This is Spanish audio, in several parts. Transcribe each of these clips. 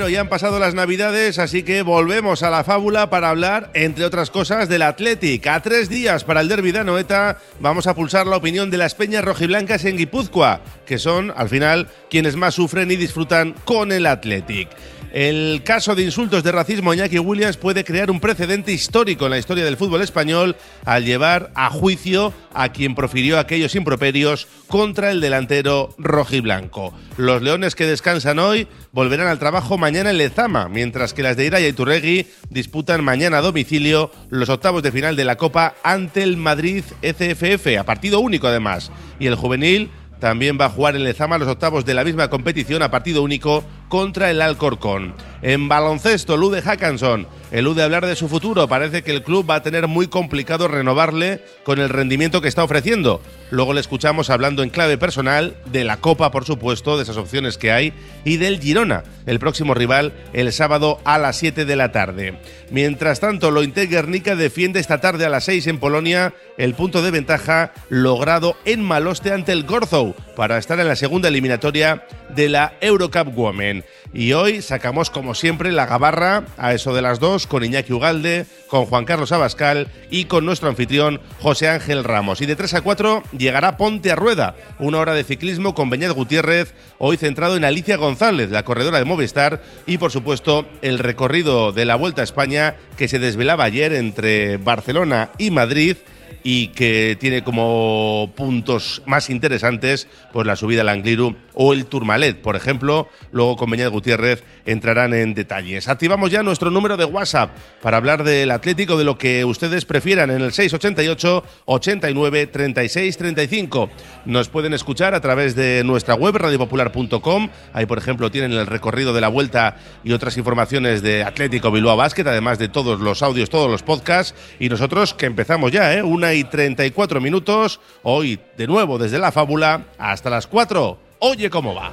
11 de enero, ya han pasado las navidades, así que volvemos a la fábula para hablar, entre otras cosas, del Athletic. A tres días para el derbi de Anoeta, vamos a pulsar la opinión de las peñas rojiblancas en Guipúzcoa, que son, al final, quienes más sufren y disfrutan con el Athletic. El caso de insultos de racismo a Iñaki Williams puede crear un precedente histórico en la historia del fútbol español al llevar a juicio a quien profirió aquellos improperios contra el delantero rojiblanco. Los leones que descansan hoy volverán al trabajo mañana en Lezama, mientras que las de Iraya y Turregui disputan mañana a domicilio los octavos de final de la Copa ante el Madrid ECFF, a partido único además. Y el juvenil también va a jugar en Lezama los octavos de la misma competición a partido único contra el Alcorcón. En baloncesto, Lude Hackanson elude hablar de su futuro. Parece que el club va a tener muy complicado renovarle con el rendimiento que está ofreciendo. Luego le escuchamos hablando en clave personal de la Copa, por supuesto, de esas opciones que hay, y del Girona, el próximo rival, el sábado a las 7 de la tarde. Mientras tanto, Lointe Guernica defiende esta tarde a las 6 en Polonia el punto de ventaja logrado en Maloste ante el Gorzow para estar en la segunda eliminatoria de la Eurocup Women. Y hoy sacamos, como siempre, la gabarra a eso de las dos con Iñaki Ugalde, con Juan Carlos Abascal y con nuestro anfitrión José Ángel Ramos. Y de 3 a 4 llegará Ponte a Rueda, una hora de ciclismo con Beñat Gutiérrez, hoy centrado en Alicia González, la corredora de Movistar, y por supuesto el recorrido de la Vuelta a España que se desvelaba ayer entre Barcelona y Madrid y que tiene como puntos más interesantes pues la subida al Angliru o el Tourmalet, por ejemplo. Luego con Beñat Gutiérrez entrarán en detalles. Activamos ya nuestro número de WhatsApp para hablar del Atlético, de lo que ustedes prefieran en el 688 89 36 35. Nos pueden escuchar a través de nuestra web radiopopular.com. Ahí, por ejemplo, tienen el recorrido de la vuelta y otras informaciones de Atlético Bilbao Basket, además de todos los audios, todos los podcasts. Y nosotros que empezamos ya, ¿eh? Una y 34 minutos. Hoy, de nuevo, desde la fábula hasta las 4. Oye cómo va.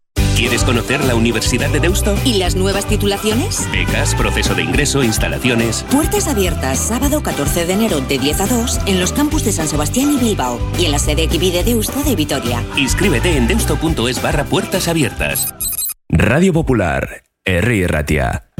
¿Quieres conocer la Universidad de Deusto? ¿Y las nuevas titulaciones? Becas, proceso de ingreso, instalaciones. Puertas abiertas sábado 14 de enero de 10 a 2 en los campus de San Sebastián y Bilbao y en la sede Equivi de Deusto de Vitoria. Inscríbete en deusto.es barra puertas abiertas. Radio Popular, R. Ratia.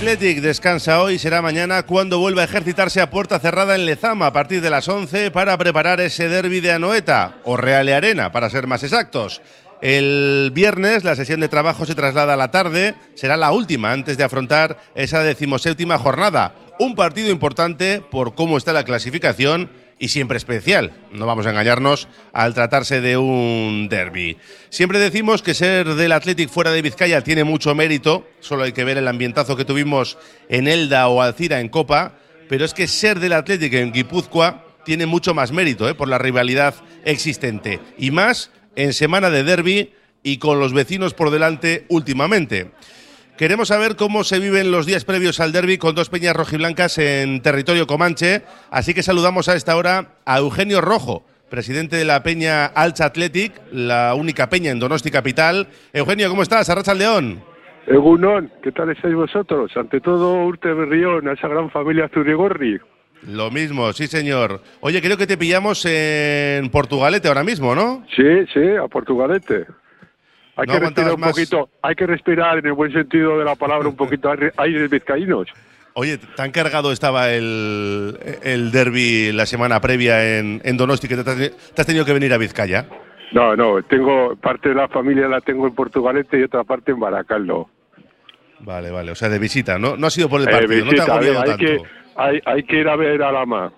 Athletic descansa hoy, será mañana cuando vuelva a ejercitarse a puerta cerrada en Lezama a partir de las 11 para preparar ese derby de Anoeta, o Reale Arena, para ser más exactos. El viernes la sesión de trabajo se traslada a la tarde, será la última antes de afrontar esa decimoséptima jornada. Un partido importante por cómo está la clasificación y siempre especial, no vamos a engañarnos, al tratarse de un derby. Siempre decimos que ser del Athletic fuera de Vizcaya tiene mucho mérito, solo hay que ver el ambientazo que tuvimos en Elda o Alcira en Copa, pero es que ser del Athletic en Guipúzcoa tiene mucho más mérito ¿eh? por la rivalidad existente, y más en semana de derby y con los vecinos por delante últimamente. Queremos saber cómo se viven los días previos al derby con dos peñas rojiblancas en territorio comanche, así que saludamos a esta hora a Eugenio Rojo, presidente de la peña Alcha Athletic, la única peña en Donosti Capital. Eugenio, ¿cómo estás? Arracha León. Egunon, ¿qué tal estáis vosotros? Ante todo, Urte Berrión, a esa gran familia Zurigorri. Lo mismo, sí señor. Oye, creo que te pillamos en Portugalete ahora mismo, ¿no? Sí, sí, a Portugalete. Hay que respirar un poquito, hay que respirar en el buen sentido de la palabra un poquito aires vizcaínos. Oye, ¿tan cargado estaba el, el derby la semana previa en, en Donosti que te, has tenido que venir a Vizcaya? No, no, tengo parte de la familia la tengo en Portugalete y otra parte en Baracaldo. Vale, vale, o sea, de visita, ¿no? No ha sido por el partido, eh, visita, no te ha hay tanto. Que, hay, hay que ir a ver a Lama.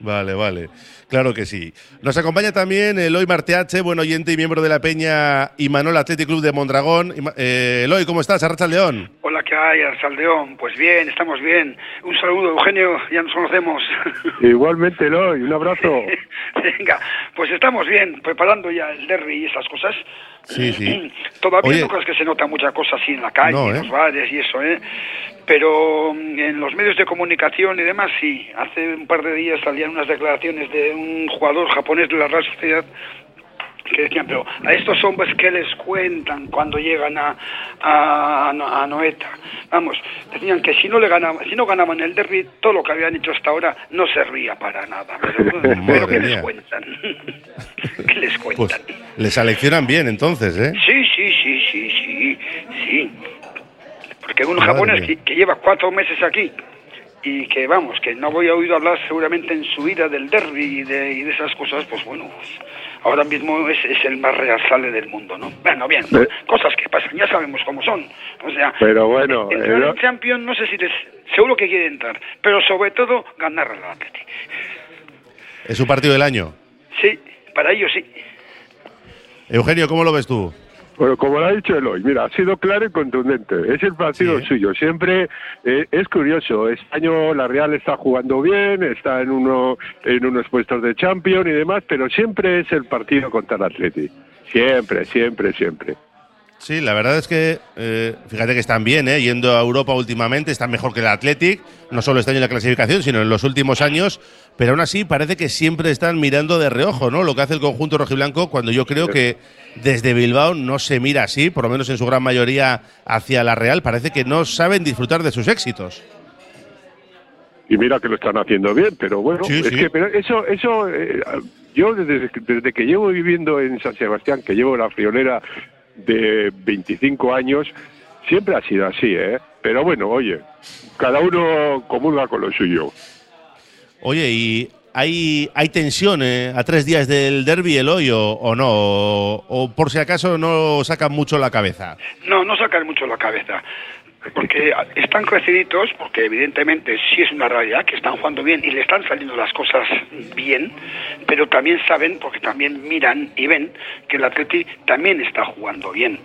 Vale, vale. Claro que sí. Nos acompaña también Eloy Marteache, buen oyente y miembro de la Peña Imanol Athletic Club de Mondragón. Eh, Eloy, ¿cómo estás? Arracha León. Hola, ¿qué hay, Arsaldeón? Pues bien, estamos bien. Un saludo, Eugenio, ya nos conocemos. Igualmente, Eloy, un abrazo. Venga, pues estamos bien, preparando ya el derby y esas cosas. Sí, sí. Todavía Oye, no crees que se nota mucha cosa así en la calle, No, en ¿eh? los bares y eso, ¿eh? Pero mm, en los medios de comunicación y demás, sí. Hace un par de días salían unas declaraciones de un jugador japonés de la Real Sociedad que decían, pero a estos hombres que les cuentan cuando llegan a, a, a Noeta. Vamos, decían que si no le ganaban, si no ganaban el derby, todo lo que habían hecho hasta ahora no servía para nada. Pero, pero Madre ¿qué les cuentan? ¿Qué les Pues cuentan? Le seleccionan bien entonces, ¿eh? Sí, sí, sí, sí, sí, sí. Porque un Madre japonés mía. que, que lleva cuatro meses aquí y que, vamos, que no voy a oído hablar seguramente en su vida del derby y de, y de esas cosas, pues bueno, ahora mismo es, es el más real del mundo, ¿no? Bueno, bien, Eh. cosas que pasan, ya sabemos cómo son. O sea, Pero bueno, entrar eh, en Champions no sé si les... Seguro que quiere entrar, pero sobre todo ganar al Atleti. Es su partido del año. Sí, para ellos sí. Eugenio, ¿cómo lo ves tú? Bueno, como lo ha dicho Eloy, mira, ha sido claro y contundente. Es el partido Sí. suyo. Siempre eh, es curioso. Este año la Real está jugando bien, está en uno en unos puestos de Champions y demás, pero siempre es el partido contra el Atleti. Siempre, siempre, siempre. Sí, la verdad es que eh, fíjate que están bien, ¿eh? yendo a Europa últimamente, están mejor que el Athletic, no solo este año en la clasificación, sino en los últimos años, pero aún así parece que siempre están mirando de reojo, ¿no? Lo que hace el conjunto rojiblanco, cuando yo creo que desde Bilbao no se mira así, por lo menos en su gran mayoría hacia la Real, parece que no saben disfrutar de sus éxitos. Y mira que lo están haciendo bien, pero bueno, Sí, es sí. que pero eso, eso, eh, yo desde, desde que llevo viviendo en San Sebastián, que llevo la friolera de 25 años, siempre ha sido así, ¿eh? Pero bueno, oye, cada uno comulga con lo suyo. Oye, ¿y hay, hay tensión eh, a tres días del derby el hoy o, o no? O, o por si acaso no sacan mucho la cabeza? No, no sacan mucho la cabeza. Porque están creciditos, porque evidentemente sí es una realidad que están jugando bien y le están saliendo las cosas bien, pero también saben, porque también miran y ven que el Atleti también está jugando bien.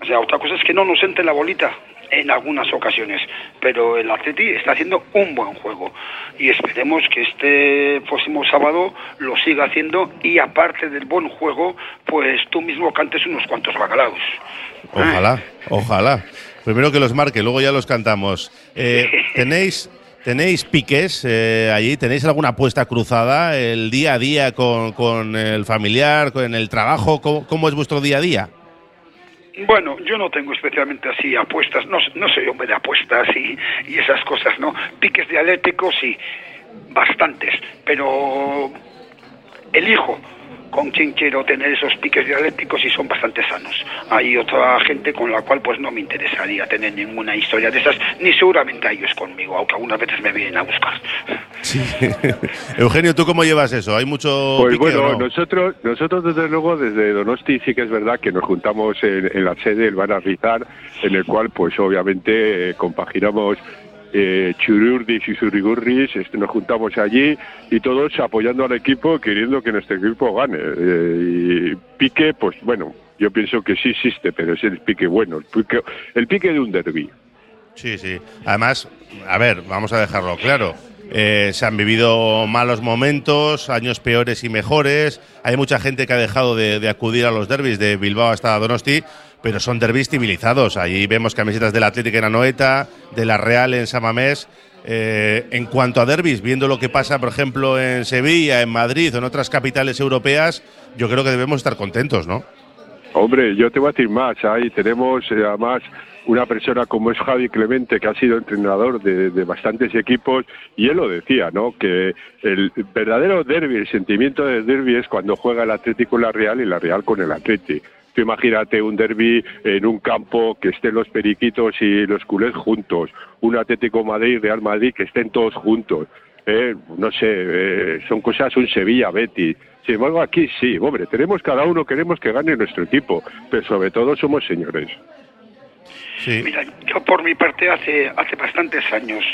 O sea, otra cosa es que no nos entre la bolita en algunas ocasiones, pero el Atleti está haciendo un buen juego y esperemos que este próximo sábado lo siga haciendo y aparte del buen juego, pues tú mismo cantes unos cuantos bacalaos. Ojalá, ojalá. Primero que los marque, luego ya los cantamos. Eh, ¿Tenéis tenéis piques eh, allí? ¿Tenéis alguna apuesta cruzada? ¿El día a día con, con el familiar, con el trabajo? ¿Cómo, cómo es vuestro día a día? Bueno, yo no tengo especialmente así apuestas, no, no soy hombre de apuestas y, y esas cosas, ¿no? Piques dialécticos sí, bastantes, pero elijo con quien quiero tener esos piques dialécticos y son bastante sanos. Hay otra gente con la cual pues no me interesaría tener ninguna historia de esas, ni seguramente a ellos conmigo, aunque algunas veces me vienen a buscar. Sí. Eugenio, ¿tú cómo llevas eso? ¿Hay mucho Pues pique o bueno, no? nosotros, nosotros desde luego desde Donosti sí que es verdad que nos juntamos en, en la sede, el Bar Rizar, en el cual pues obviamente eh, compaginamos eh, chururdis y surigurris, este, nos juntamos allí y todos apoyando al equipo, queriendo que nuestro equipo gane. Eh, y pique, pues bueno, yo pienso que sí existe, pero es el pique bueno, el pique, el pique de un derby. Sí, sí. Además, a ver, vamos a dejarlo claro. Eh, se han vivido malos momentos, años peores y mejores. Hay mucha gente que ha dejado de, de acudir a los derbis de Bilbao hasta Donosti, pero son derbis civilizados. Allí vemos camisetas del Atlético en Anoeta, de la Real en Samamés. Eh, en cuanto a derbis, viendo lo que pasa, por ejemplo, en Sevilla, en Madrid o en otras capitales europeas, yo creo que debemos estar contentos, ¿no? Hombre, yo te voy a decir más. Ahí tenemos eh, además una persona como es Javi Clemente, que ha sido entrenador de, bastantes equipos, y él lo decía, ¿no? Que el verdadero derby, el sentimiento del derby es cuando juega el Atlético con la Real y la Real con el Atlético. Tú imagínate un derby en un campo que estén los periquitos y los culés juntos, un Atlético Madrid, Real Madrid, que estén todos juntos. Eh, no sé, eh, son cosas, un Sevilla, Betis. Sin embargo, aquí sí, hombre, tenemos cada uno, queremos que gane nuestro equipo, pero sobre todo somos señores. Sí. Mira, yo por mi parte hace hace bastantes años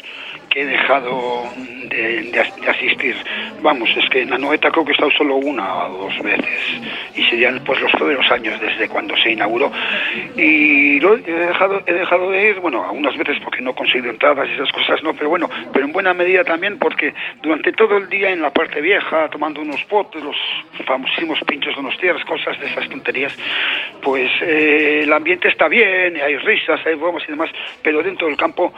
he dejado de, de de asistir. Vamos, es que en Anoeta creo que he estado solo una o dos veces y serían pues los primeros años desde cuando se inauguró. Y lo he dejado he dejado de ir, bueno, algunas veces porque no he conseguido entradas y esas cosas no, pero bueno, pero en buena medida también porque durante todo el día en la parte vieja tomando unos potes, los famosísimos pinchos de unos tierras, cosas de esas tonterías, pues eh, el ambiente está bien, hay risas, hay bromas y demás, pero dentro del campo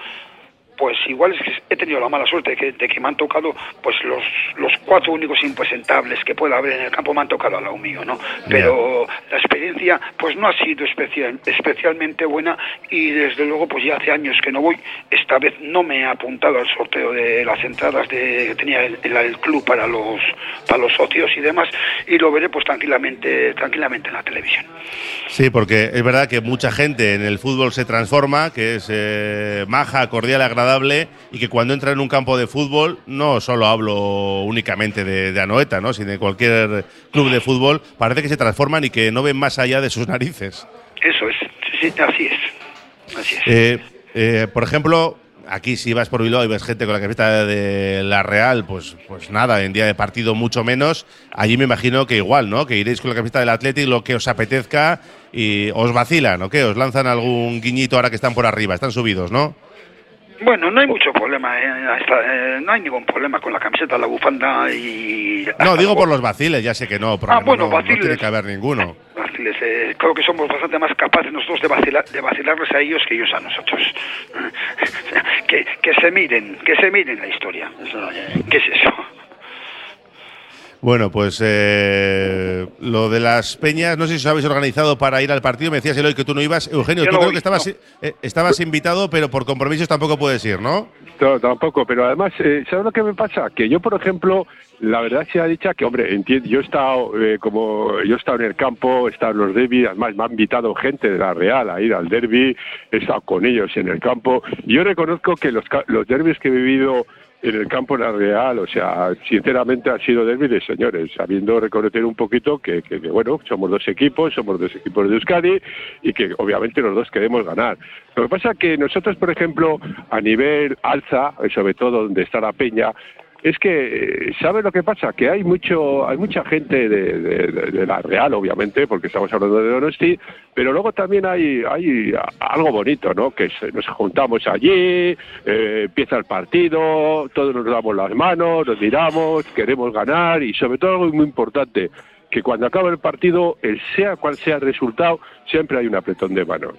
pues igual es que he tenido la mala suerte de que, de que me han tocado pues los, los cuatro únicos impresentables que pueda haber en el campo me han tocado al lado mío, ¿no? Pero la experiencia pues no ha sido especial, especialmente buena y desde luego pues ya hace años que no voy, esta vez no me he apuntado al sorteo de las entradas de, que tenía el, el- el club para los para los socios y demás y lo veré pues tranquilamente tranquilamente en la televisión. Sí, porque es verdad que mucha gente en el fútbol se transforma, que es eh, maja, cordial, agradable, y que cuando entra en un campo de fútbol, no solo hablo únicamente de, de Anoeta, ¿no? sino de cualquier club de fútbol, parece que se transforman y que no ven más allá de sus narices. Eso es, sí, sí, así es. Así es. Eh, eh, por ejemplo, aquí si vas por Bilbao y ves gente con la camiseta de la Real, pues, pues nada, en día de partido mucho menos. Allí me imagino que igual, ¿no? Que iréis con la camiseta del Athletic lo que os apetezca y os vacilan, ¿o qué? Os lanzan algún guiñito ahora que están por arriba, están subidos, ¿no? Bueno, no hay mucho problema, eh, eh, no hay ningún problema con la camiseta, la bufanda y... No, digo por los vaciles, ya sé que no, problema Ah, bueno, no, no vaciles. tiene que haber ninguno. Vaciles, eh, creo que somos bastante más capaces nosotros de, vacilar, de vacilarles a ellos que ellos a nosotros. que, que se miren, que se miren la historia. Eso, eh, ¿Qué es eso? Bueno, pues eh, lo de las peñas, no sé si os habéis organizado para ir al partido. Me decías Eloy que tú no ibas. Eugenio, Yo tú no creo voy, que estabas, no. eh, estabas invitado, pero por compromisos tampoco puedes ir, ¿no? No, tampoco, pero además, eh, ¿sabes lo que me pasa? Que yo, por ejemplo, la verdad se ha dicho que, hombre, entiendo, yo he estado, eh, como yo he estado en el campo, he estado en los derbis, además me ha invitado gente de la Real a ir al derby, he estado con ellos en el campo. Yo reconozco que los, los derbis que he vivido en el campo de la Real, o sea, sinceramente han sido derbis de señores, sabiendo reconocer un poquito que, que, que, bueno, somos dos equipos, somos dos equipos de Euskadi y que obviamente los dos queremos ganar. Lo que pasa que nosotros, por ejemplo, a nivel alza, sobre todo donde está la peña, es que, ¿sabes lo que pasa? Que hay mucho, hay mucha gente de, la Real, obviamente, porque estamos hablando de Donosti, pero luego también hay, hay algo bonito, ¿no? Que nos juntamos allí, eh, empieza el partido, todos nos damos las manos, nos miramos, queremos ganar y sobre todo algo muy importante, que cuando acaba el partido, el sea cual sea el resultado, siempre hay un apretón de manos.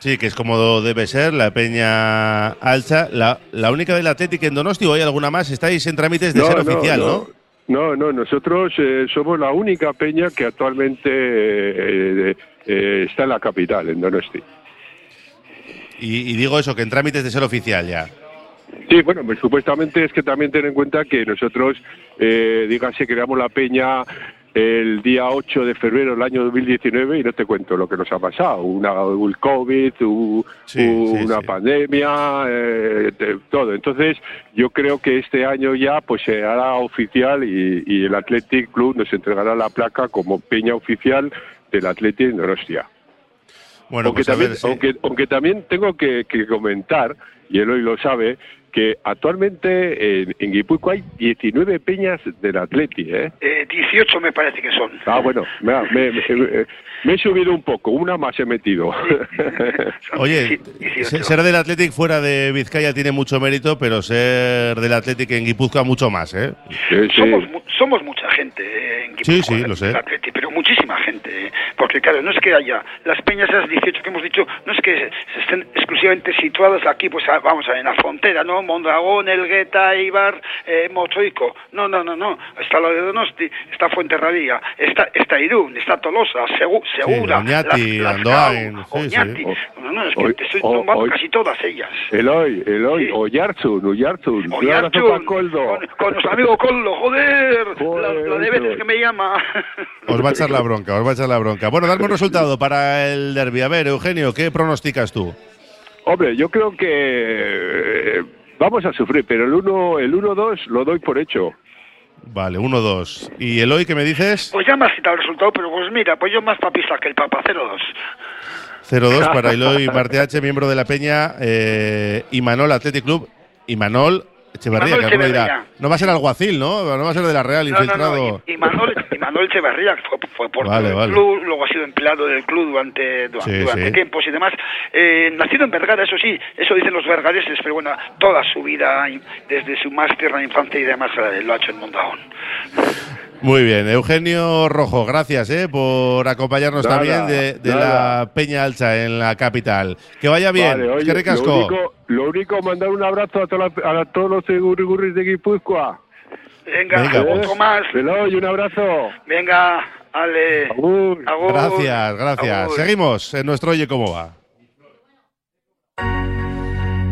Sí, que es como debe ser, la Peña Alcha. La, la única del Atlético en Donosti, o hay alguna más, estáis en trámites de ser oficial, ¿no? No, no, nosotros eh, somos la única peña que actualmente eh, eh, está en la capital, en Donosti. Y, y digo eso, que en trámites de ser oficial ya. Sí, bueno, pues supuestamente es que también ten en cuenta que nosotros, eh, dígase, creamos la peña el día 8 de febrero del año 2019 y no te cuento lo que nos ha pasado. Una, un COVID, u- Sí, una sí. pandemia, eh, de- todo. Entonces, yo creo que este año ya pues se hará oficial y, y el Athletic Club nos entregará la placa como peña oficial del Athletic de Donostia. Bueno, aunque, pues también, ver, sí. aunque, aunque también tengo que, que comentar, y él hoy lo sabe, que actualmente en, en Guipúzcoa hay 19 peñas del Atleti, ¿eh? Eh, 18 me parece que son. Ah, bueno, me, me- me- me he subido un poco, una más he metido. Oye, Sí, 18. se- ser del Athletic fuera de Vizcaya tiene mucho mérito, pero ser del Athletic en Guipúzcoa mucho más, ¿eh? Sí, sí. Somos, mu- somos mucha gente eh, en Sí, Guipúzcoa, sí, lo sé. del Atleti, pero muchísima gente. eh, Porque claro, no es que haya las peñas esas 18 que hemos dicho, no es que se estén exclusivamente situadas aquí, pues a- vamos a ver, en la frontera, ¿no? Mondragón, Elgueta, Eibar, eh, Motroico. No, no, no, no. Está lo de Donosti, está Fuenterrabía, está, está Irún, está Tolosa, Segu- Segura, sí, sí. Oñati. No, no, es que Hoy- te estoy nombrando hoy- casi todas ellas. Eloy, Eloy, Sí. Oyarzun, Oyarzun. Oyarzun, con, con nuestro amigo Coldo, joder, Joder, la, la de veces es. que me llama. Os va a echar la bronca, os va a echar la bronca. Bueno, dame un resultado para el derby. A ver, Eugenio, ¿qué pronosticas tú? Hombre, yo creo que eh, vamos a sufrir, pero el 1 el 1-2 lo doy por hecho. Vale, 1-2. ¿Y Eloy, qué me dices? Pues ya me has quitado el resultado, pero pues mira, pues yo más papista que el Papa, 0-2. 0-2 para Eloy Marteache, miembro de la Peña, eh, Imanol Athletic Club. Imanol Echeverría, que alguno dirá, Echeverría. no va a ser alguacil, ¿no? No va a ser de la Real, No, no, infiltrado. no, y, y Manuel, y Manuel Echeverría, fue, fue por Vale, el vale. club, luego ha sido empleado del club durante, du- Sí, durante sí. tiempos y demás. Eh, nacido en Vergara, eso sí, eso dicen los vergareses, pero bueno, toda su vida, desde su más tierna infancia y demás, lo ha hecho en Mondragón. Muy bien, Eugenio Rojo, gracias eh, por acompañarnos Nada, también de, la Peña Alcha en la capital. Que vaya bien, Vale, oye, que lo ricasco. único, lo único, mandar un abrazo a, toda la- a todos los segurigurris de Guipúzcoa. Venga, Venga, otro pues. más. Eloy, un abrazo. Venga, Ale. Agur. Agur. Gracias, gracias. Agur. Seguimos en nuestro Oye Cómo Va.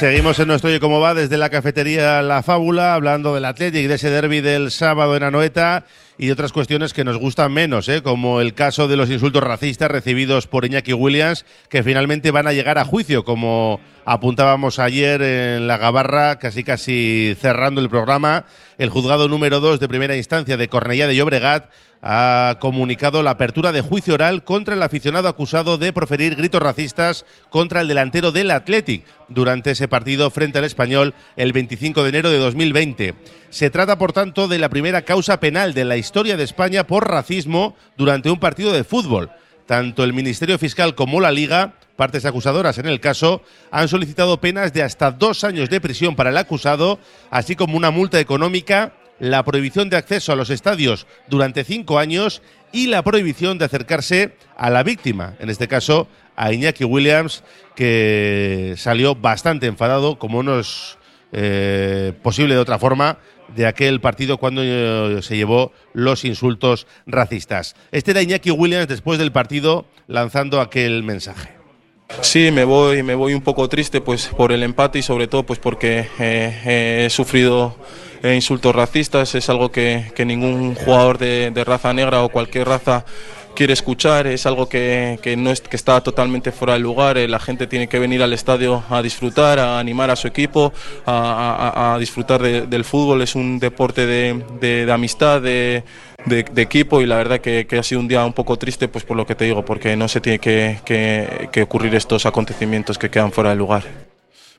Seguimos en nuestro Oye Cómo Va desde la cafetería La Fábula, hablando del Athletic, de ese derby del sábado en Anoeta y de otras cuestiones que nos gustan menos, ¿eh? como el caso de los insultos racistas recibidos por Iñaki Williams, que finalmente van a llegar a juicio, como apuntábamos ayer en la Gabarra, casi casi cerrando el programa. El juzgado número 2 de primera instancia de Cornellá de Llobregat ha comunicado la apertura de juicio oral contra el aficionado acusado de proferir gritos racistas contra el delantero del Athletic durante ese partido frente al español el 25 de enero de 2020. Se trata, por tanto, de la primera causa penal de la historia de España por racismo durante un partido de fútbol. Tanto el Ministerio Fiscal como la Liga, partes acusadoras en el caso, han solicitado penas de hasta dos años de prisión para el acusado, así como una multa económica la prohibición de acceso a los estadios durante cinco años y la prohibición de acercarse a la víctima, en este caso a Iñaki Williams, que salió bastante enfadado, como no es eh, posible de otra forma, de aquel partido cuando eh, se llevó los insultos racistas. Este era Iñaki Williams después del partido lanzando aquel mensaje. Sí, me voy, me voy un poco triste pues por el empate y sobre todo pues porque eh, he sufrido eh, insultos racistas, es algo que, que ningún jugador de, de, raza negra o cualquier raza quiere escuchar, es algo que, que, no es, que está totalmente fuera de lugar, eh, la gente tiene que venir al estadio a disfrutar, a animar a su equipo, a, disfrutar de, del fútbol, es un deporte de, de amistad, de, equipo y la verdad que, ha sido un día un poco triste pues por lo que te digo, porque no se tiene que, que ocurrir estos acontecimientos que quedan fuera de lugar.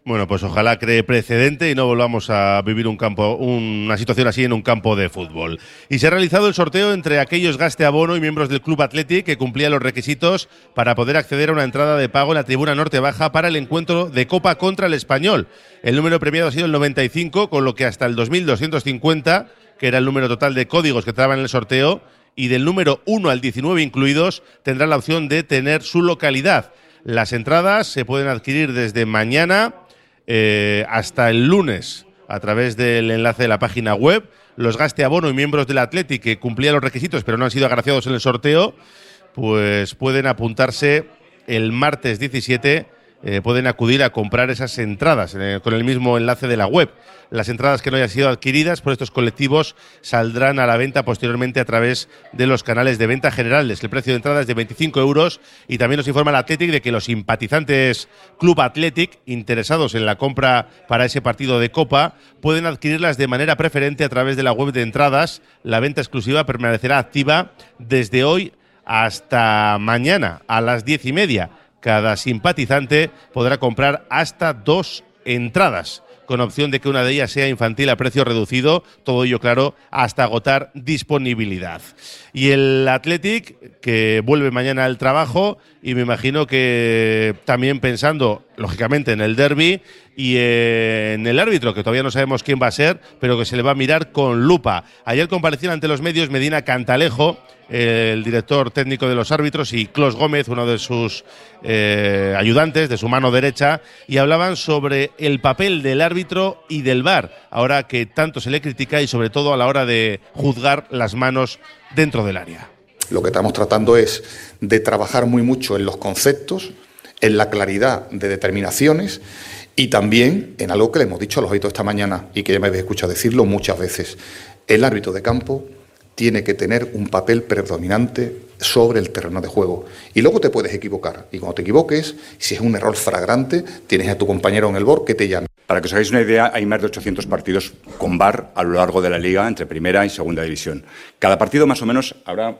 Bueno, pues ojalá cree precedente y no volvamos a vivir un campo, una situación así en un campo de fútbol. Y se ha realizado el sorteo entre aquellos gaste abono y miembros del Club Athletic que cumplían los requisitos para poder acceder a una entrada de pago en la tribuna norte baja para el encuentro de Copa contra el Español. El número premiado ha sido el 95, con lo que hasta el 2250, que era el número total de códigos que estaban en el sorteo, y del número 1 al 19 incluidos, tendrá la opción de tener su localidad. Las entradas se pueden adquirir desde mañana eh, hasta el lunes a través del enlace de la página web. Los gaste abono y miembros del Athletic que cumplían los requisitos pero no han sido agraciados en el sorteo, pues pueden apuntarse el martes 17 eh, pueden acudir a comprar esas entradas eh, con el mismo enlace de la web. Las entradas que no hayan sido adquiridas por estos colectivos saldrán a la venta posteriormente a través de los canales de venta generales. El precio de entrada es de 25 euros y también nos informa el Athletic de que los simpatizantes Club Athletic interesados en la compra para ese partido de Copa pueden adquirirlas de manera preferente a través de la web de entradas. La venta exclusiva permanecerá activa desde hoy hasta mañana a las diez y media cada simpatizante podrá comprar hasta dos entradas con opción de que una de ellas sea infantil a precio reducido, todo ello claro, hasta agotar disponibilidad. Y el Athletic, que vuelve mañana al trabajo, y me imagino que también pensando, lógicamente, en el derby y en el árbitro, que todavía no sabemos quién va a ser, pero que se le va a mirar con lupa. Ayer compareció ante los medios Medina Cantalejo, el director técnico de los árbitros, y Clos Gómez, uno de sus eh, ayudantes, de su mano derecha, y hablaban sobre el papel del árbitro y del VAR, ahora que tanto se le critica y sobre todo a la hora de juzgar las manos dentro del área. Lo que estamos tratando es de trabajar muy mucho en los conceptos, en la claridad de determinaciones y también en algo que le hemos dicho a los árbitros esta mañana y que ya me habéis escuchado decirlo muchas veces. El árbitro de campo tiene que tener un papel predominante sobre el terreno de juego. Y luego te puedes equivocar. Y cuando te equivoques, si es un error fragrante, tienes a tu compañero en el BOR que te llame. Para que os hagáis una idea, hay más de 800 partidos con VAR a lo largo de la liga entre primera y segunda división. Cada partido más o menos habrá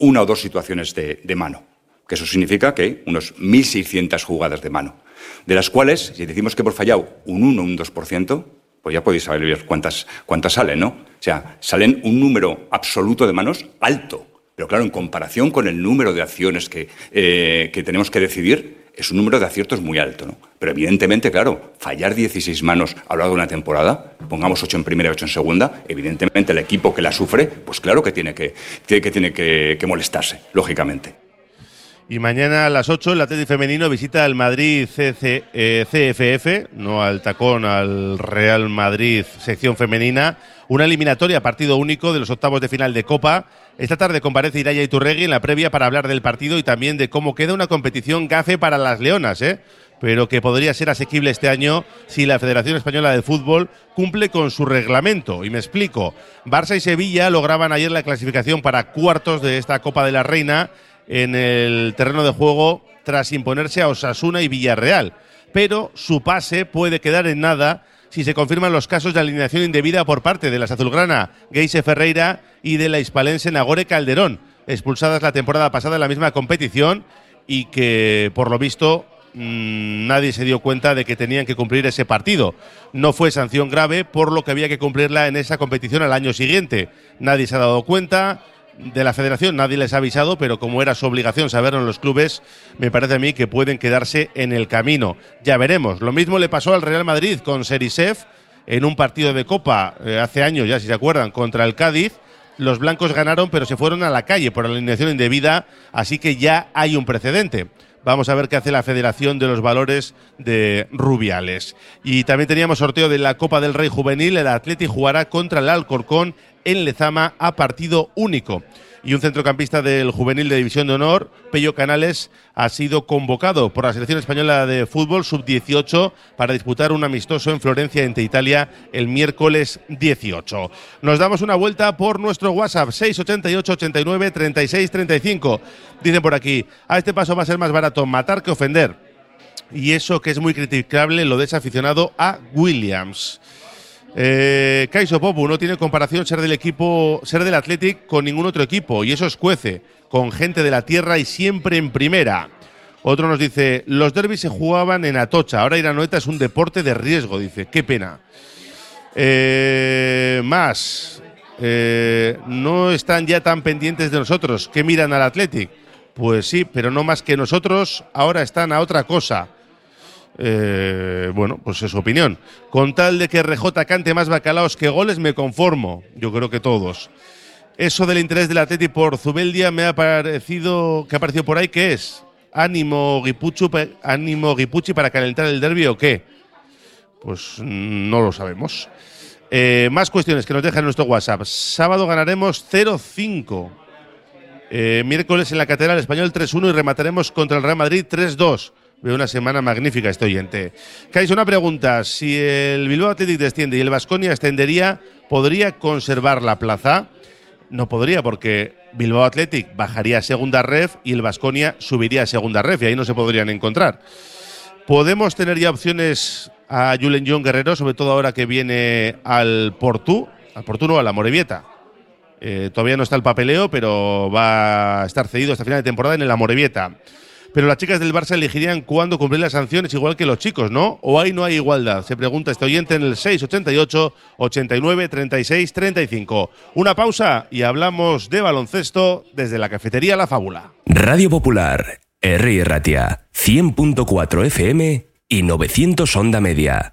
una o dos situaciones de mano, que eso significa que unos 1.600 jugadas de mano, de las cuales, si decimos que hemos fallado un 1 o un 2%, pues ya podéis saber cuántas, cuántas salen, ¿no? O sea, salen un número absoluto de manos alto, pero claro, en comparación con el número de acciones que, eh, que tenemos que decidir, es un número de aciertos muy alto, ¿no? Pero evidentemente, claro, fallar 16 manos a lo largo de una temporada, pongamos 8 en primera y 8 en segunda, evidentemente el equipo que la sufre, pues claro que tiene que, que, tiene que, que molestarse, lógicamente. Y mañana a las 8 el Atlético Femenino visita al Madrid CC, eh, CFF, no al tacón, al Real Madrid sección femenina. Una eliminatoria, partido único de los octavos de final de Copa. Esta tarde comparece Iraya Iturregui en la previa para hablar del partido y también de cómo queda una competición gafe para las Leonas, ¿eh? pero que podría ser asequible este año si la Federación Española de Fútbol cumple con su reglamento. Y me explico. Barça y Sevilla lograban ayer la clasificación para cuartos de esta Copa de la Reina en el terreno de juego tras imponerse a Osasuna y Villarreal. Pero su pase puede quedar en nada si se confirman los casos de alineación indebida por parte de las azulgrana Geise Ferreira y de la hispalense Nagore Calderón, expulsadas la temporada pasada en la misma competición y que por lo visto Mm, nadie se dio cuenta de que tenían que cumplir ese partido. No fue sanción grave, por lo que había que cumplirla en esa competición al año siguiente. Nadie se ha dado cuenta de la federación, nadie les ha avisado, pero como era su obligación saberlo en los clubes, me parece a mí que pueden quedarse en el camino. Ya veremos. Lo mismo le pasó al Real Madrid con Serisef en un partido de Copa eh, hace años, ya si se acuerdan, contra el Cádiz. Los blancos ganaron, pero se fueron a la calle por alineación indebida, así que ya hay un precedente. Vamos a ver qué hace la Federación de los Valores de Rubiales. Y también teníamos sorteo de la Copa del Rey Juvenil. El Atleti jugará contra el Alcorcón en Lezama a partido único y un centrocampista del juvenil de División de Honor, Pello Canales, ha sido convocado por la selección española de fútbol sub-18 para disputar un amistoso en Florencia, entre Italia, el miércoles 18. Nos damos una vuelta por nuestro WhatsApp 688 89 36 35. Dicen por aquí, a este paso va a ser más barato matar que ofender. Y eso que es muy criticable lo desaficionado a Williams. Eh, Kaiso Popu no tiene comparación ser del equipo, ser del Athletic con ningún otro equipo y eso escuece con gente de la tierra y siempre en primera. Otro nos dice, los derbis se jugaban en Atocha, ahora ir a Noeta es un deporte de riesgo, dice, qué pena. Eh, más, eh, no están ya tan pendientes de nosotros, que miran al Athletic. Pues sí, pero no más que nosotros, ahora están a otra cosa. Eh, bueno, pues es su opinión. Con tal de que RJ cante más bacalaos que goles, me conformo. Yo creo que todos. Eso del interés del Atleti por Zubeldia me ha parecido que ha aparecido por ahí, ¿qué es? ¿Ánimo Guipuchi, ánimo Guipuchi para calentar el derbi o qué? Pues no lo sabemos. Eh, más cuestiones que nos dejan en nuestro WhatsApp. Sábado ganaremos 0-5. Eh, miércoles en la Catedral Español 3-1 y remataremos contra el Real Madrid 3-2. Veo una semana magnífica este oyente. Cais, una pregunta. Si el Bilbao Athletic desciende y el Vasconia extendería, ¿podría conservar la plaza? No podría, porque Bilbao Athletic bajaría a segunda ref y el Vasconia subiría a segunda ref y ahí no se podrían encontrar. ¿Podemos tener ya opciones a Julen John Guerrero, sobre todo ahora que viene al Portú, al Portú no, a la Morevieta? Eh, todavía no está el papeleo, pero va a estar cedido hasta final de temporada en la Morevieta pero las chicas del Barça elegirían cuándo cumplir las sanciones igual que los chicos, ¿no? ¿O ahí no hay igualdad? Se pregunta este oyente en el 688 89 36 35. Una pausa y hablamos de baloncesto desde la cafetería La Fábula. Radio Popular, R. Ratia, 100.4 FM y 900 Onda Media.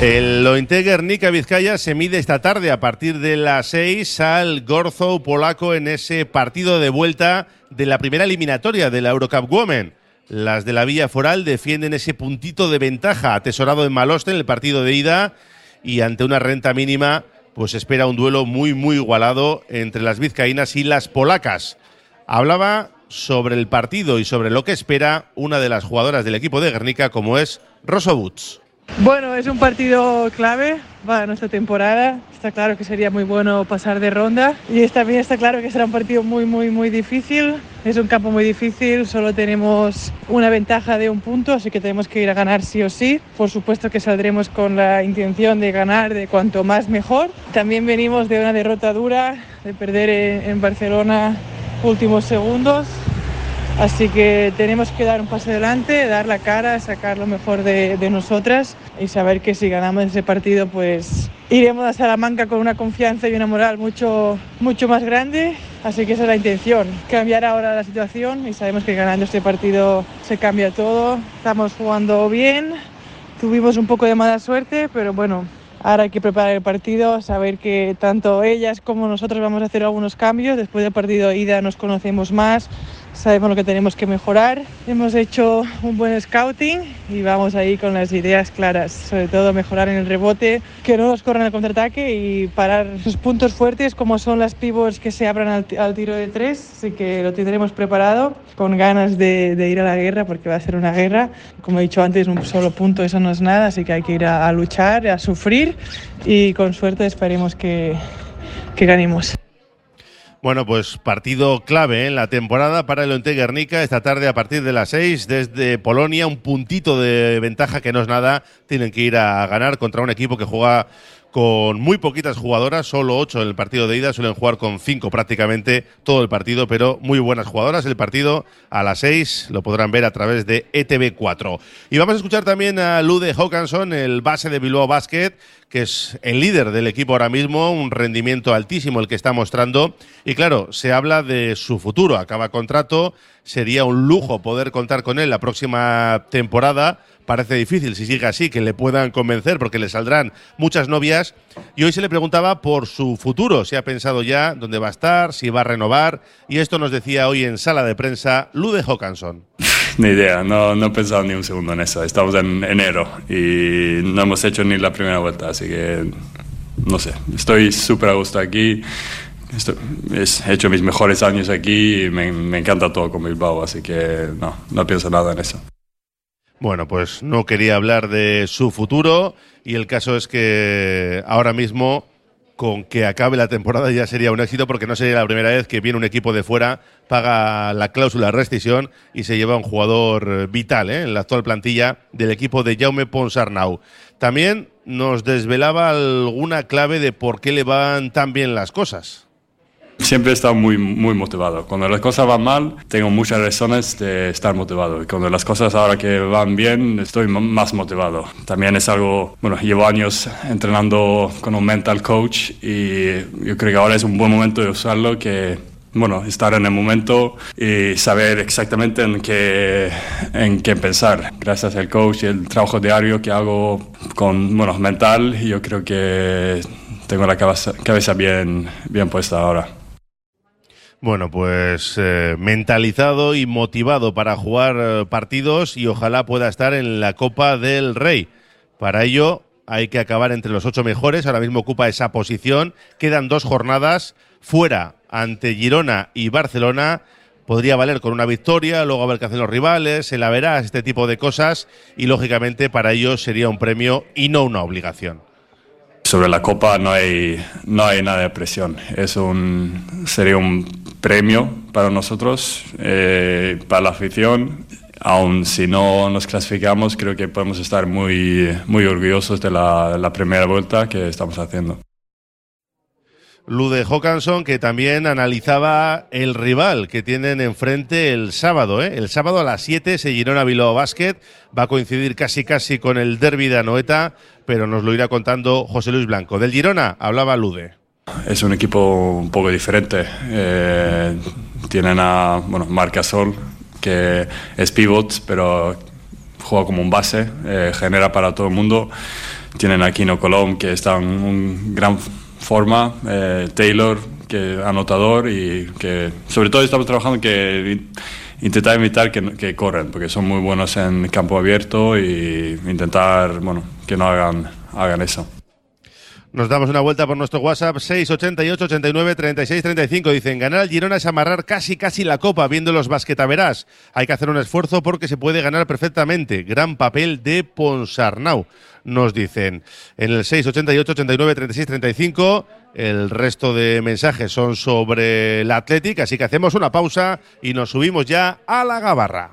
El Lointe Guernica Vizcaya se mide esta tarde a partir de las 6 al Gorzo polaco en ese partido de vuelta de la primera eliminatoria de la Eurocup Women. Las de la Villa Foral defienden ese puntito de ventaja atesorado en Maloste en el partido de ida y ante una renta mínima pues espera un duelo muy muy igualado entre las vizcaínas y las polacas. Hablaba sobre el partido y sobre lo que espera una de las jugadoras del equipo de Guernica como es Rosso. Bueno, es un partido clave para nuestra temporada. Está claro que sería muy bueno pasar de ronda y también está claro que será un partido muy, muy, muy difícil. Es un campo muy difícil, solo tenemos una ventaja de un punto, así que tenemos que ir a ganar sí o sí. Por supuesto que saldremos con la intención de ganar de cuanto más mejor. También venimos de una derrota dura, de perder en, Barcelona últimos segundos. Así que tenemos que dar un paso adelante, dar la cara, sacar lo mejor de, nosotras y saber que si ganamos ese partido, pues iremos a Salamanca con una confianza y una moral mucho, mucho más grande. Así que esa es la intención, cambiar ahora la situación y sabemos que ganando este partido se cambia todo. Estamos jugando bien, tuvimos un poco de mala suerte, pero bueno, Ahora hay que preparar el partido, saber que tanto ellas como nosotros vamos a hacer algunos cambios. Después del partido ida nos conocemos más, sabemos lo que tenemos que mejorar. Hemos hecho un buen scouting y vamos ahí con las ideas claras, sobre todo mejorar en el rebote, que no nos corran el contraataque y parar sus puntos fuertes como son las pivots que se abran al, al tiro de tres. Así que lo tendremos preparado con ganas de, de, ir a la guerra porque va a ser una guerra. Como he dicho antes, un solo punto eso no es nada, así que hay que ir a, a luchar, a sufrir y con suerte esperemos que, que ganemos. Bueno, pues partido clave en la temporada para el Onte Guernica esta tarde a partir de las 6 desde Polonia, un puntito de ventaja que no es nada, tienen que ir a ganar contra un equipo que juega con muy poquitas jugadoras, solo ocho en el partido de ida, suelen jugar con cinco prácticamente todo el partido, pero muy buenas jugadoras. El partido a las seis lo podrán ver a través de E ETV4. Y vamos a escuchar también a Lude Hawkinson, el base de Bilbao Basket, que es el líder del equipo ahora mismo, un rendimiento altísimo el que está mostrando. Y claro, se habla de su futuro, acaba contrato, sería un lujo poder contar con él la próxima temporada. Parece difícil, si sigue así, que le puedan convencer porque le saldrán muchas novias. Y hoy se le preguntaba por su futuro, si ha pensado ya dónde va a estar, si va a renovar. Y esto nos decía hoy en sala de prensa Lude Hawkinson. Ni idea, no, no he pensado ni un segundo en eso. Estamos en enero y no hemos hecho ni la primera vuelta, así que no sé, estoy súper a gusto aquí. Estoy, he hecho mis mejores años aquí y me, me encanta todo con Bilbao, así que no, no pienso nada en eso. Bueno, pues no quería hablar de su futuro y el caso es que ahora mismo con que acabe la temporada ya sería un éxito porque no sería la primera vez que viene un equipo de fuera, paga la cláusula rescisión y se lleva un jugador vital ¿eh? en la actual plantilla del equipo de Jaume Ponsarnau. También nos desvelaba alguna clave de por qué le van tan bien las cosas. Siempre he estado muy, muy motivado. Cuando las cosas van mal, tengo muchas razones de estar motivado. Y cuando las cosas ahora que van bien, estoy más motivado. También es algo, bueno, llevo años entrenando con un mental coach y yo creo que ahora es un buen momento de usarlo que bueno, estar en el momento y saber exactamente en qué, en qué pensar. Gracias al coach y el trabajo diario que hago con, bueno, mental, yo creo que tengo la cabeza, cabeza bien, bien puesta ahora. Bueno, pues eh, mentalizado y motivado para jugar eh, partidos y ojalá pueda estar en la Copa del Rey. Para ello hay que acabar entre los ocho mejores. Ahora mismo ocupa esa posición. Quedan dos jornadas fuera ante Girona y Barcelona. Podría valer con una victoria, luego a ver qué hacen los rivales, se la verá, este tipo de cosas. Y lógicamente para ellos sería un premio y no una obligación. Sobre la Copa no hay, no hay nada de presión. Es un, sería un premio para nosotros, eh, para la afición. Aun si no nos clasificamos, creo que podemos estar muy, muy orgullosos de la, primera vuelta que estamos haciendo. Lude Hawkinson, que también analizaba el rival que tienen enfrente el sábado. ¿eh? El sábado a las 7 se Girona Bilbao Basket. Va a coincidir casi casi con el derby de Anoeta, pero nos lo irá contando José Luis Blanco. Del Girona hablaba Lude. Es un equipo un poco diferente. Eh, tienen a bueno, Marcasol, que es pivot, pero juega como un base, eh, genera para todo el mundo. Tienen a Kino Colom, que está en un gran forma, eh, Taylor, que anotador y que sobre todo estamos trabajando que intentar evitar que, que, corren, porque son muy buenos en campo abierto y intentar, bueno, que no hagan, hagan eso. Nos damos una vuelta por nuestro WhatsApp 688 89 36 35. Dicen, ganar al Girona es amarrar casi casi la copa viendo los basquetaverás. Hay que hacer un esfuerzo porque se puede ganar perfectamente. Gran papel de Ponsarnau. Nos dicen en el 688 89 36 35. El resto de mensajes son sobre el Athletic, así que hacemos una pausa y nos subimos ya a la gabarra.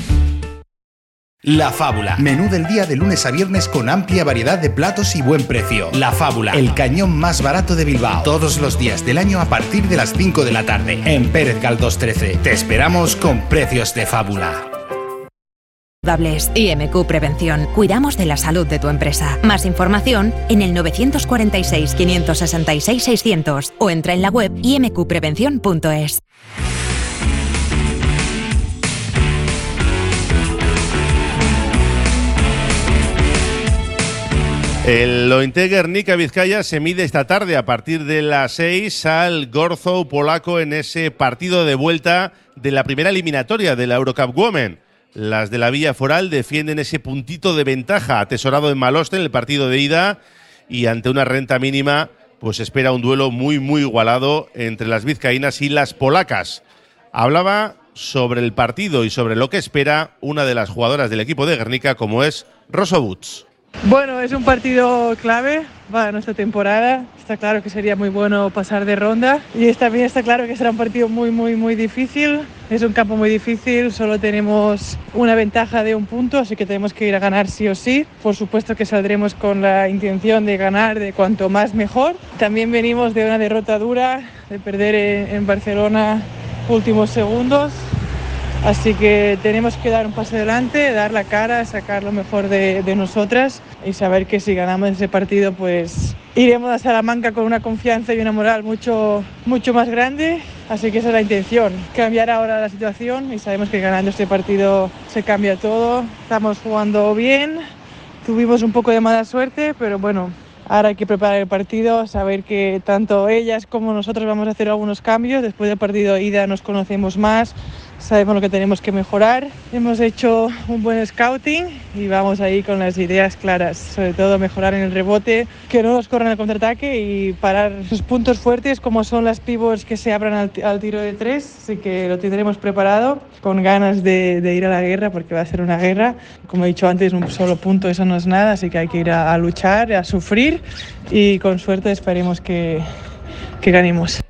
La Fábula. Menú del día de lunes a viernes con amplia variedad de platos y buen precio. La Fábula. El cañón más barato de Bilbao. Todos los días del año a partir de las 5 de la tarde. En Pérez Galdós 13. Te esperamos con precios de fábula. IMQ Prevención. Cuidamos de la salud de tu empresa. Más información en el 946 566 600 o entra en la web imqprevención.es. El Ointe Guernica Vizcaya se mide esta tarde a partir de las 6 al Gorzo polaco en ese partido de vuelta de la primera eliminatoria de la Eurocup Women. Las de la Villa Foral defienden ese puntito de ventaja atesorado en Maloste en el partido de ida y ante una renta mínima pues espera un duelo muy muy igualado entre las vizcaínas y las polacas. Hablaba sobre el partido y sobre lo que espera una de las jugadoras del equipo de Guernica como es Rosso. Bueno, es un partido clave para nuestra temporada. Está claro que sería muy bueno pasar de ronda y también está claro que será un partido muy, muy, muy difícil. Es un campo muy difícil, solo tenemos una ventaja de un punto, así que tenemos que ir a ganar sí o sí. Por supuesto que saldremos con la intención de ganar de cuanto más mejor. También venimos de una derrota dura de perder en, Barcelona últimos segundos. Así que tenemos que dar un paso adelante, dar la cara, sacar lo mejor de, de nosotras y saber que si ganamos ese partido, pues iremos a Salamanca con una confianza y una moral mucho, mucho más grande. Así que esa es la intención, cambiar ahora la situación y sabemos que ganando este partido se cambia todo. Estamos jugando bien, tuvimos un poco de mala suerte, pero bueno, ahora hay que preparar el partido, saber que tanto ellas como nosotros vamos a hacer algunos cambios. Después del partido ida nos conocemos más, sabemos lo que tenemos que mejorar. Hemos hecho un buen scouting y vamos ahí con las ideas claras, sobre todo mejorar en el rebote, que no nos corran el contraataque y parar sus puntos fuertes como son las pivots que se abran al, al tiro de tres, así que lo tendremos preparado con ganas de, de, ir a la guerra porque va a ser una guerra. Como he dicho antes, un solo punto eso no es nada, así que hay que ir a, a luchar, a sufrir y con suerte esperemos que, que ganemos.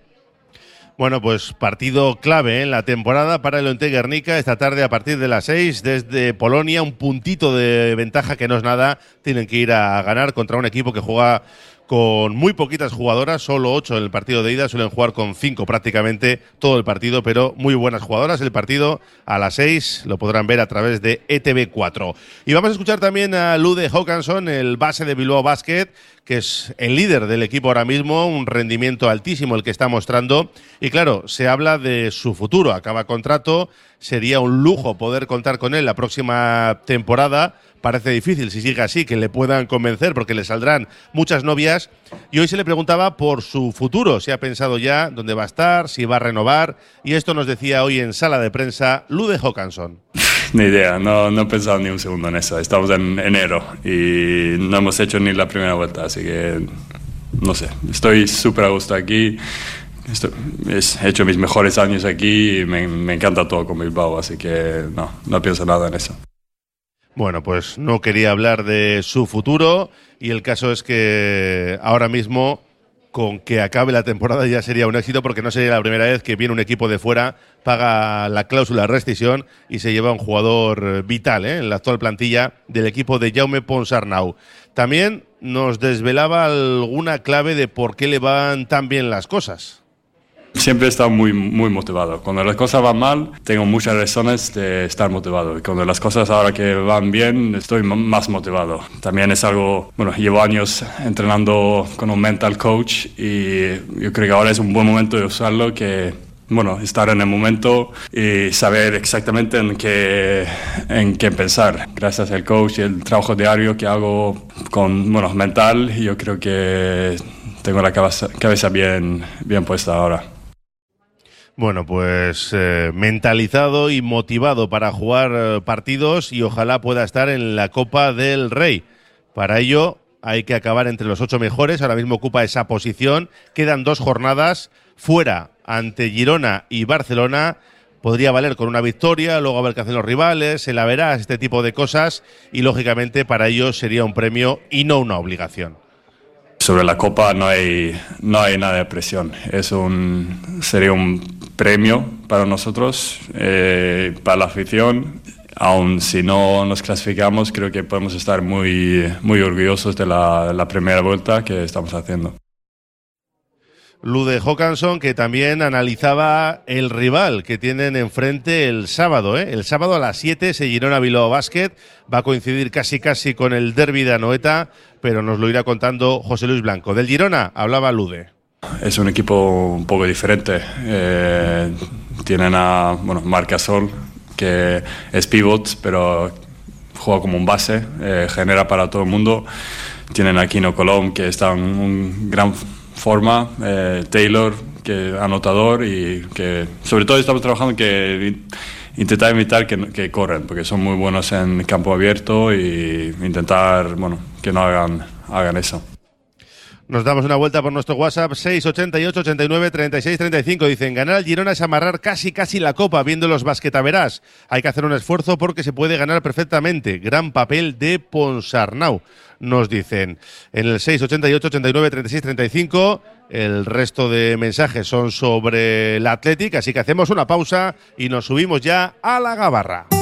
Bueno, pues partido clave en la temporada para el Onte Guernica esta tarde a partir de las 6 desde Polonia, un puntito de ventaja que no es nada, tienen que ir a ganar contra un equipo que juega con muy poquitas jugadoras, solo ocho en el partido de ida, suelen jugar con cinco prácticamente todo el partido, pero muy buenas jugadoras. El partido a las seis lo podrán ver a través de ETV4. Y vamos a escuchar también a Lude Hawkinson, el base de Bilbao Basket, que es el líder del equipo ahora mismo, un rendimiento altísimo el que está mostrando. Y claro, se habla de su futuro, acaba contrato, sería un lujo poder contar con él la próxima temporada parece difícil si sigue así que le puedan convencer porque le saldrán muchas novias. Y hoy se le preguntaba por su futuro, si ha pensado ya dónde va a estar, si va a renovar. Y esto nos decía hoy en sala de prensa Lude Hawkinson. Ni idea, no, no he pensado ni un segundo en eso. Estamos en enero y no hemos hecho ni la primera vuelta, así que no sé, estoy súper a gusto aquí. Estoy, he hecho mis mejores años aquí y me, me encanta todo con Bilbao, así que no, no pienso nada en eso. Bueno, pues no quería hablar de su futuro y el caso es que ahora mismo con que acabe la temporada ya sería un éxito porque no sería la primera vez que viene un equipo de fuera, paga la cláusula de rescisión y se lleva un jugador vital ¿eh? en la actual plantilla del equipo de Jaume Ponsarnau. También nos desvelaba alguna clave de por qué le van tan bien las cosas. Siempre he estado muy, muy motivado. Cuando las cosas van mal, tengo muchas razones de estar motivado. Y cuando las cosas ahora que van bien, estoy más motivado. También es algo, bueno, llevo años entrenando con un mental coach y yo creo que ahora es un buen momento de usarlo que bueno, estar en el momento y saber exactamente en qué, en qué pensar. Gracias al coach y el trabajo diario que hago con, bueno, mental, yo creo que tengo la cabeza, cabeza bien, bien puesta ahora. Bueno, pues eh, mentalizado y motivado para jugar eh, partidos y ojalá pueda estar en la Copa del Rey. Para ello hay que acabar entre los ocho mejores. Ahora mismo ocupa esa posición. Quedan dos jornadas fuera ante Girona y Barcelona. Podría valer con una victoria, luego a ver qué hacen los rivales, se la verá, este tipo de cosas. Y lógicamente para ello sería un premio y no una obligación. Sobre la Copa no hay, no hay nada de presión. Es un, sería un premio para nosotros, eh, para la afición. Aun si no nos clasificamos, creo que podemos estar muy, muy orgullosos de la, primera vuelta que estamos haciendo. Lude Hawkinson, que también analizaba el rival que tienen enfrente el sábado. ¿eh? El sábado a las 7 se Girona Bilbao Basket. Va a coincidir casi casi con el derby de Anoeta, pero nos lo irá contando José Luis Blanco. Del Girona hablaba Lude. Es un equipo un poco diferente. Eh, tienen a bueno, Marcasol, que es pivot, pero juega como un base, eh, genera para todo el mundo. Tienen a Kino Colom, que está en un gran forma, eh, Taylor, que anotador y que sobre todo estamos trabajando que intentar evitar que, que, corren, porque son muy buenos en campo abierto y intentar, bueno, que no hagan, hagan eso. Nos damos una vuelta por nuestro WhatsApp 688 89 36 35. Dicen, ganar al Girona es amarrar casi casi la copa viendo los basquetaverás. Hay que hacer un esfuerzo porque se puede ganar perfectamente. Gran papel de Ponsarnau, nos dicen. En el 688 89 36 35 el resto de mensajes son sobre el Athletic, así que hacemos una pausa y nos subimos ya a la gabarra.